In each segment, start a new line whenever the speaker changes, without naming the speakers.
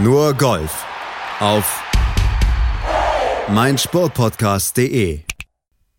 Nur Golf auf meinsportpodcast.de.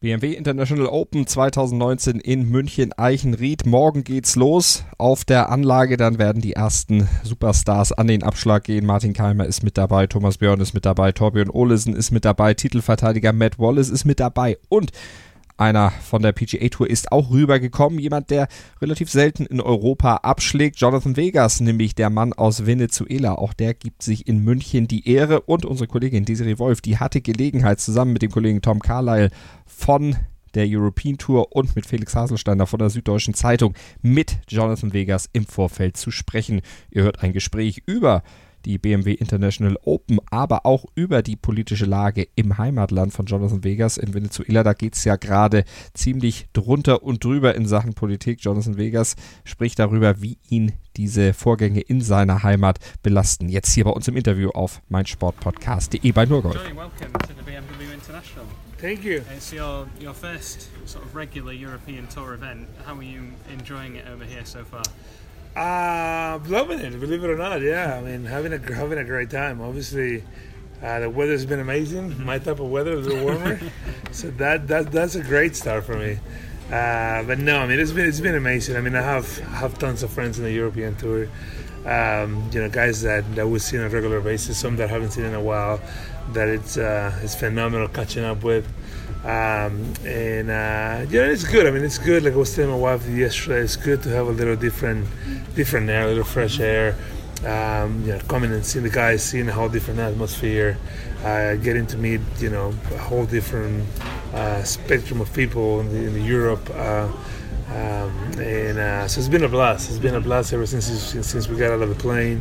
BMW International Open 2019 in München Eichenried. Morgen geht's los auf der Anlage. Dann werden die ersten Superstars an den Abschlag gehen. Martin Keimer ist mit dabei, Thomas Björn ist mit dabei, Torbjörn Olesen ist mit dabei, Titelverteidiger Matt Wallace ist mit dabei und einer von der PGA Tour ist auch rübergekommen. Jemand, der relativ selten in Europa abschlägt. Jonathan Vegas, nämlich der Mann aus Venezuela. Auch der gibt sich in München die Ehre. Und unsere Kollegin Desiree Wolf, die hatte Gelegenheit, zusammen mit dem Kollegen Tom Carlyle von der European Tour und mit Felix Haselsteiner von der Süddeutschen Zeitung mit Jonathan Vegas im Vorfeld zu sprechen. Ihr hört ein Gespräch über die BMW International Open, aber auch über die politische Lage im Heimatland von Jonathan Vegas in Venezuela. Da geht es ja gerade ziemlich drunter und drüber in Sachen Politik. Jonathan Vegas spricht darüber, wie ihn diese Vorgänge in seiner Heimat belasten. Jetzt hier bei uns im Interview auf meinsportpodcast.de bei Nurgolf.
Thank you.
It's your your first sort of regular European Tour event. How are you enjoying it over here so far?
Uh, loving it, believe it or not. Yeah, I mean, having a having a great time. Obviously, uh, the weather's been amazing. Mm-hmm. My type of weather, a little warmer, so that that that's a great start for me. Uh, but no, I mean, it's been it's been amazing. I mean, I have have tons of friends in the European tour. Um, you know, guys that that we see on a regular basis. Some that I haven't seen in a while. That it's uh, it's phenomenal catching up with. Um, and uh, yeah, it's good. I mean, it's good. Like I was telling my wife yesterday, it's good to have a little different, different air, a little fresh air. Um, you know, coming and seeing the guys, seeing a whole different atmosphere, uh, getting to meet you know a whole different uh, spectrum of people in, the, in the Europe. Uh, um, and uh, so it's been a blast. It's been a blast ever since since we got out of the plane,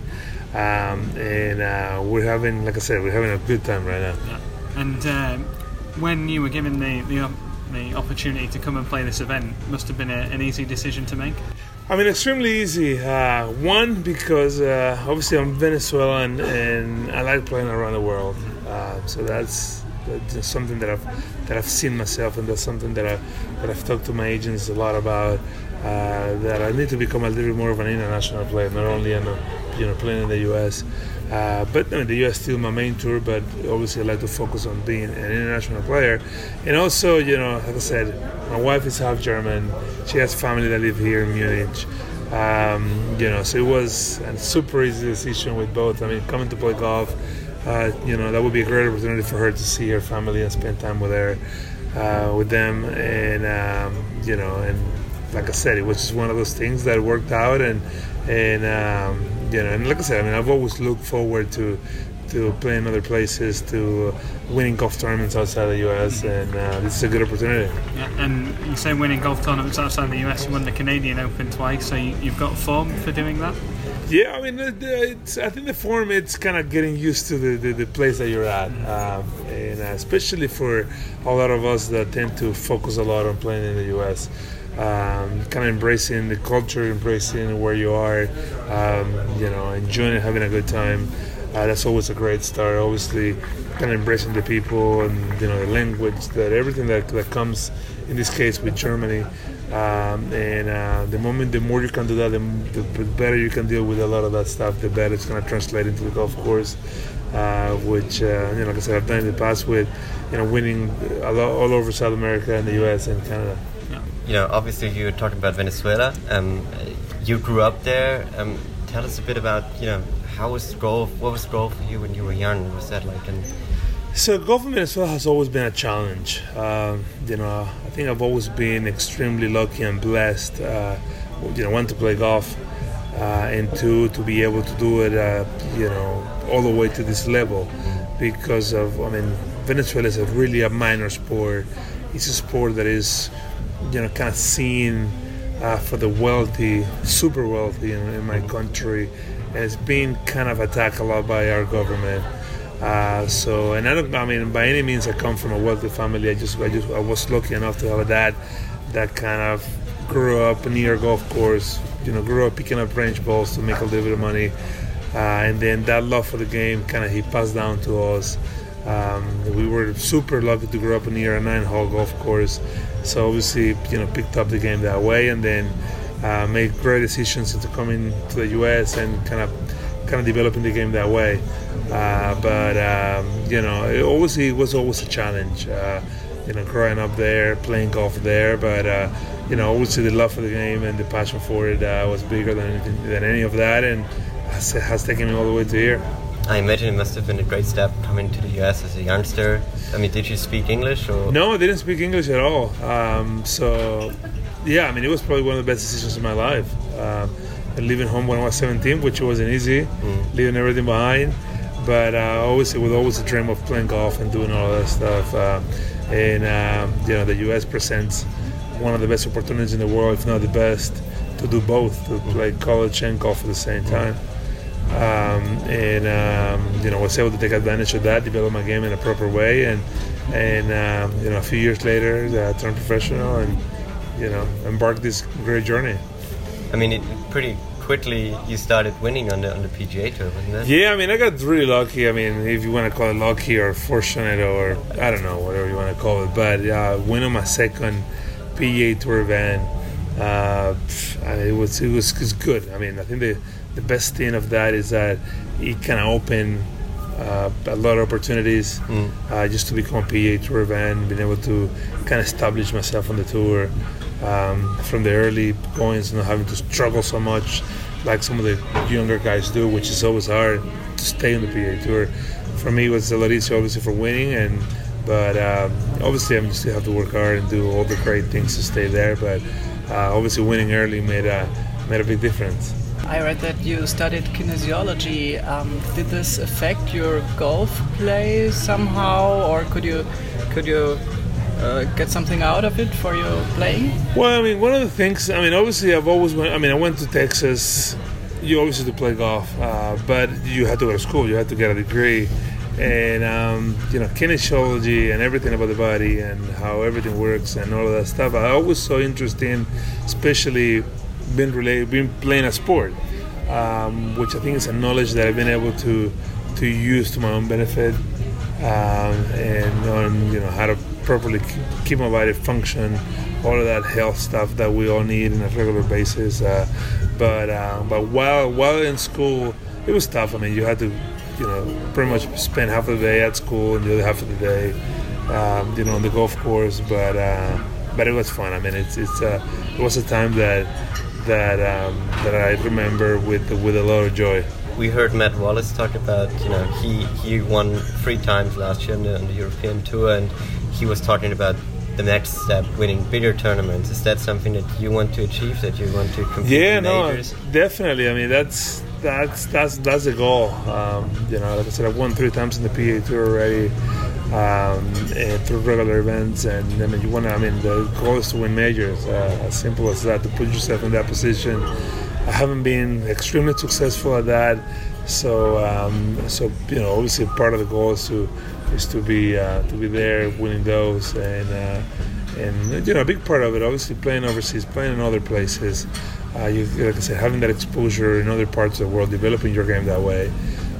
um, and uh, we're having, like I said, we're having a good time right now.
Yeah. And um, when you were given the, the, the opportunity to come and play this event, must have been a, an easy decision to make.
I mean, extremely easy. Uh, one because uh, obviously I'm Venezuelan and I like playing around the world, uh, so that's, that's something that I've that I've seen myself, and that's something that I that I've talked to my agents a lot about. Uh, that I need to become a little bit more of an international player, not only in you know playing in the U.S. Uh, but I mean, the U.S. still my main tour, but obviously I like to focus on being an international player. And also, you know, like I said, my wife is half German. She has family that live here in Munich. Um, you know, so it was a super easy decision with both. I mean, coming to play golf, uh, you know, that would be a great opportunity for her to see her family and spend time with her, uh, with them, and um, you know, and like I said, it was just one of those things that worked out, and and um, you know, and like I said, I mean, I've always looked forward to to playing other places, to winning golf tournaments outside the U.S., and uh, this is a good opportunity.
Yeah, and you say winning golf tournaments outside the U.S. You won the Canadian Open twice, so you, have got form for doing that.
Yeah, I mean, it's, I think the form it's kind of getting used to the, the, the place that you're at, um, and uh, especially for a lot of us that tend to focus a lot on playing in the U.S um, kind of embracing the culture, embracing where you are, um, you know, enjoying it, having a good time. Uh, that's always a great start. Obviously, kind of embracing the people and you know the language, that everything that, that comes in this case with Germany. Um, and uh, the moment, the more you can do that, the, the, better you can deal with a lot of that stuff. The better it's going to translate into the golf course. Uh, which, uh, you know, like I said, I've done in the past with, you know, winning all, all over South America and the U.S. and Canada
you know, obviously you're talking about Venezuela. Um, you grew up there. Um, tell us a bit about, you know, how was golf? What was golf for you when you were young? Was that like?
So golf in Venezuela has always been a challenge. Um, you know, I think I've always been extremely lucky and blessed. Uh, you know, one to play golf, uh, and two to be able to do it. Uh, you know, all the way to this level, because of I mean, Venezuela is a really a minor sport. It's a sport that is you know, kind of seen uh, for the wealthy, super wealthy in, in, my country, it's been kind of attacked a lot by our government. Uh, so, and I don't, I mean, by any means, I come from a wealthy family. I just, I just, I was lucky enough to have a dad that kind of grew up near a golf course. You know, grew up picking up range balls to make a little bit of money, uh, and then that love for the game kind of he passed down to us. Um, we were super lucky to grow up near a nine-hole golf course, so obviously, you know, picked up the game that way, and then uh, made great decisions into coming to the U.S. and kind of kind of developing the game that way. Uh, but um, you know, it it was always a challenge. Uh, you know, growing up there, playing golf there, but uh, you know, obviously the love for the game and the passion for it uh, was bigger than than any of that, and has, has taken me all the way to here.
I imagine it must have been a great step coming to the US as a youngster. I mean, did you speak English or?
No, I didn't speak English at all. Um, so, yeah, I mean, it was probably one of the best decisions of my life. Um, leaving home when I was 17, which wasn't easy,
Mm.
leaving everything behind. But uh, always, it was always a dream of playing golf and doing all that stuff. Uh, and um, you know, the U.S. presents one of the best opportunities in the world, if not the best, to do both, to play college and golf at the same time. Um, and um, you know, was able to take advantage of that, develop my game in a proper way, and and um, you know, a few years later, I turned professional, and you know, embarked this great journey.
I mean, it pretty quickly you started winning on the on the PGA tour, wasn't it?
Yeah, I mean, I got really lucky. I mean, if you want to call it lucky or fortunate or I don't know, whatever you want to call it. But uh, winning my second PGA Tour event, uh, I- it was it was, it was good. I mean, I think the the best thing of that is that it kind of opened uh, a lot of opportunities
Mm.
uh, just to become a PGA Tour event, being able to kind of establish myself on the tour um, from the early points, not having to struggle so much like some of the younger guys do, which is always hard to stay on the PGA Tour. For me, it was a lot easier, obviously, for winning, and but um, obviously, I'm still have to work hard and do all the great things to stay there. But uh, obviously, winning early made a made a big difference.
I read that you studied kinesiology. Um, did this affect your golf play somehow, or could you could you uh, get something out of it for your playing?
Well, I mean, one of the things, I mean, obviously, I've always went, I mean, I went to Texas, you obviously to play golf, uh, but you had to go to school, you had to get a degree. And, um, you know, kinesiology and everything about the body and how everything works and all of that stuff, I always so interesting, especially being related, being playing a sport, um, which I think is a knowledge that I've been able to, to use to my own benefit um, and on you know how to properly keep, keep my body function, all of that health stuff that we all need on a regular basis. Uh, but uh, but while while in school, it was tough. I mean, you had to you know pretty much spend half of the day at school and the other half of the day um, you know on the golf course. But uh, but it was fun. I mean, it's it's uh, it was a time that that um, that I remember with with a lot of joy.
We heard Matt Wallace talk about, you know, he he won three times last year on the, on the European tour, and he was talking about the next step, winning bigger tournaments. Is that something that you want to achieve? That you want to compete
Yeah,
in
no,
majors?
definitely. I mean, that's that's that's that's the goal. Um, you know, like I said, I've won three times in the PGA Tour already, um, and through regular events. And mean, you want to. I mean, the goal is to win majors. Uh, as simple as that. To put yourself in that position. I haven't been extremely successful at that. So, um, so you know, obviously, part of the goal is to is to be uh, to be there, winning those, and uh, and you know, a big part of it, obviously, playing overseas, playing in other places. Uh, you, like I said, having that exposure in other parts of the world, developing your game that way,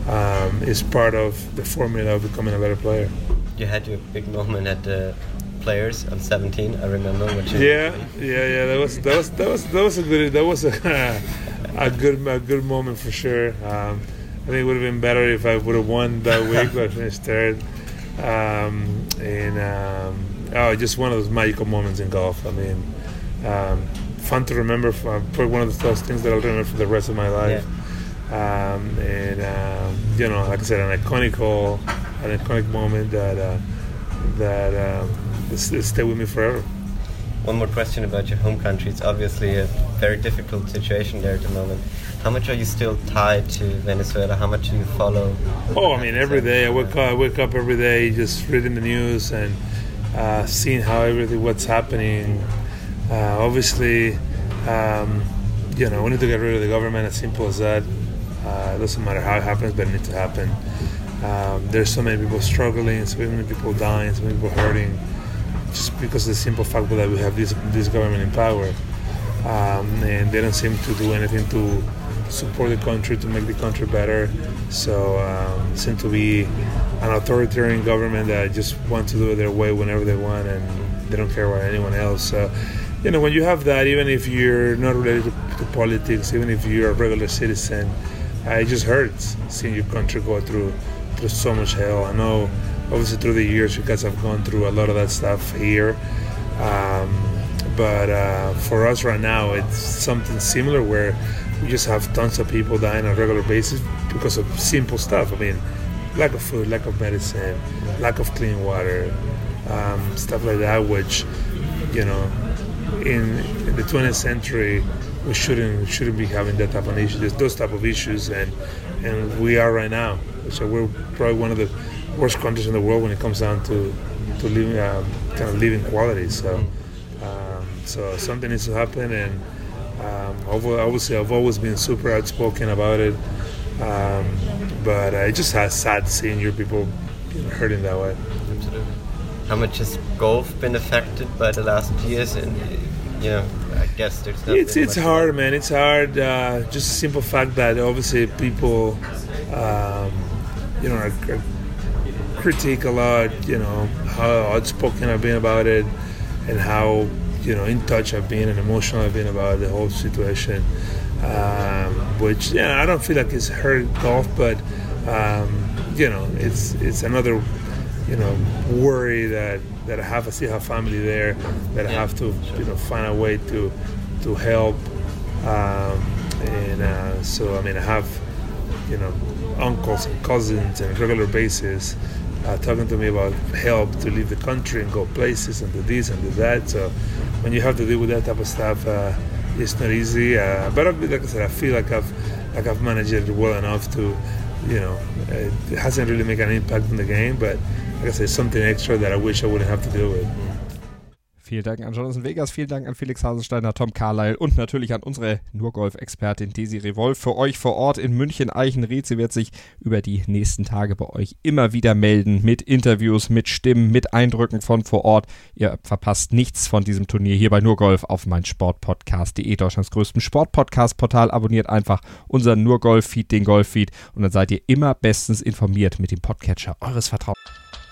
um, is part of the formula of becoming a better player.
You had your big moment at the Players on 17. I remember you.
Yeah, yeah, yeah. That was that was that was that was a good that was a a good a good moment for sure. Um, I think it would have been better if I would have won that week, but I finished third. Um, and um, oh, just one of those magical moments in golf. I mean, um, fun to remember. For, probably one of those things that I'll remember for the rest of my life. Um, and um, you know, like I said, an iconic hole, an iconic moment that uh, that um, stay with me forever.
One more question about your home country. It's obviously a very difficult situation there at the moment. How much are you still tied to Venezuela? How much do you follow?
Oh, I mean, every day I wake up, I wake up every day just reading the news and uh, seeing how everything, what's happening. Uh, obviously, um, you know, we need to get rid of the government. As simple as that. Uh, it doesn't matter how it happens, but it needs to happen. Um, there's so many people struggling, so many people dying, so many people hurting, just because of the simple fact that we have this this government in power, um, and they don't seem to do anything to support the country to make the country better. So um, it seems to be an authoritarian government that just want to do it their way whenever they want, and they don't care about anyone else. So, you know, when you have that, even if you're not related to, to politics, even if you're a regular citizen, uh, it just hurts seeing your country go through through so much hell. I know, obviously, through the years, you guys have gone through a lot of that stuff here. Um, but uh, for us right now, it's something similar where we just have tons of people dying on a regular basis because of simple stuff. I mean, lack of food, lack of medicine, lack of clean water, um, stuff like that, which, you know, in, in the 20th century, we shouldn't shouldn't be having that type of issues, those type of issues, and and we are right now. So we're probably one of the worst countries in the world when it comes down to to living uh, kind of living quality. So um, so something needs to happen, and um, obviously I've always been super outspoken about it. Um, but it just has sad seeing your people hurting that way.
Absolutely. How much has golf been affected by the last years? And you know, I guess there's not
it's it's hard, man. It's hard. Uh, just a simple fact that obviously people, um, you know, are, are critique a lot. You know how outspoken I've been about it, and how you know in touch I've been and emotional I've been about the whole situation. Um, which yeah, I don't feel like it's hurt golf, but um, you know, it's it's another you know worry that that I have. I still have family there that I have to you know find a way to to help. Um, and uh, so I mean I have you know uncles and cousins on a regular basis uh, talking to me about help to leave the country and go places and do this and do that. So when you have to deal with that type of stuff, uh, it's not easy. Uh, but like I said, I feel like I've like I've managed it well enough to, you know, it hasn't really made an impact on the game. But like I said, something extra that I wish I wouldn't have to deal with.
Vielen Dank an Jonathan Vegas, vielen Dank an Felix Hasensteiner, Tom Carlyle und natürlich an unsere Nurgolf-Expertin Desiree Wolf für euch vor Ort in München Eichenried. Sie wird sich über die nächsten Tage bei euch immer wieder melden mit Interviews, mit Stimmen, mit Eindrücken von vor Ort. Ihr verpasst nichts von diesem Turnier hier bei Nurgolf auf meinsportpodcast.de, Deutschlands größten Sportpodcast-Portal. Abonniert einfach unseren Nurgolf-Feed, den Golf-Feed und dann seid ihr immer bestens informiert mit dem Podcatcher eures Vertrauens.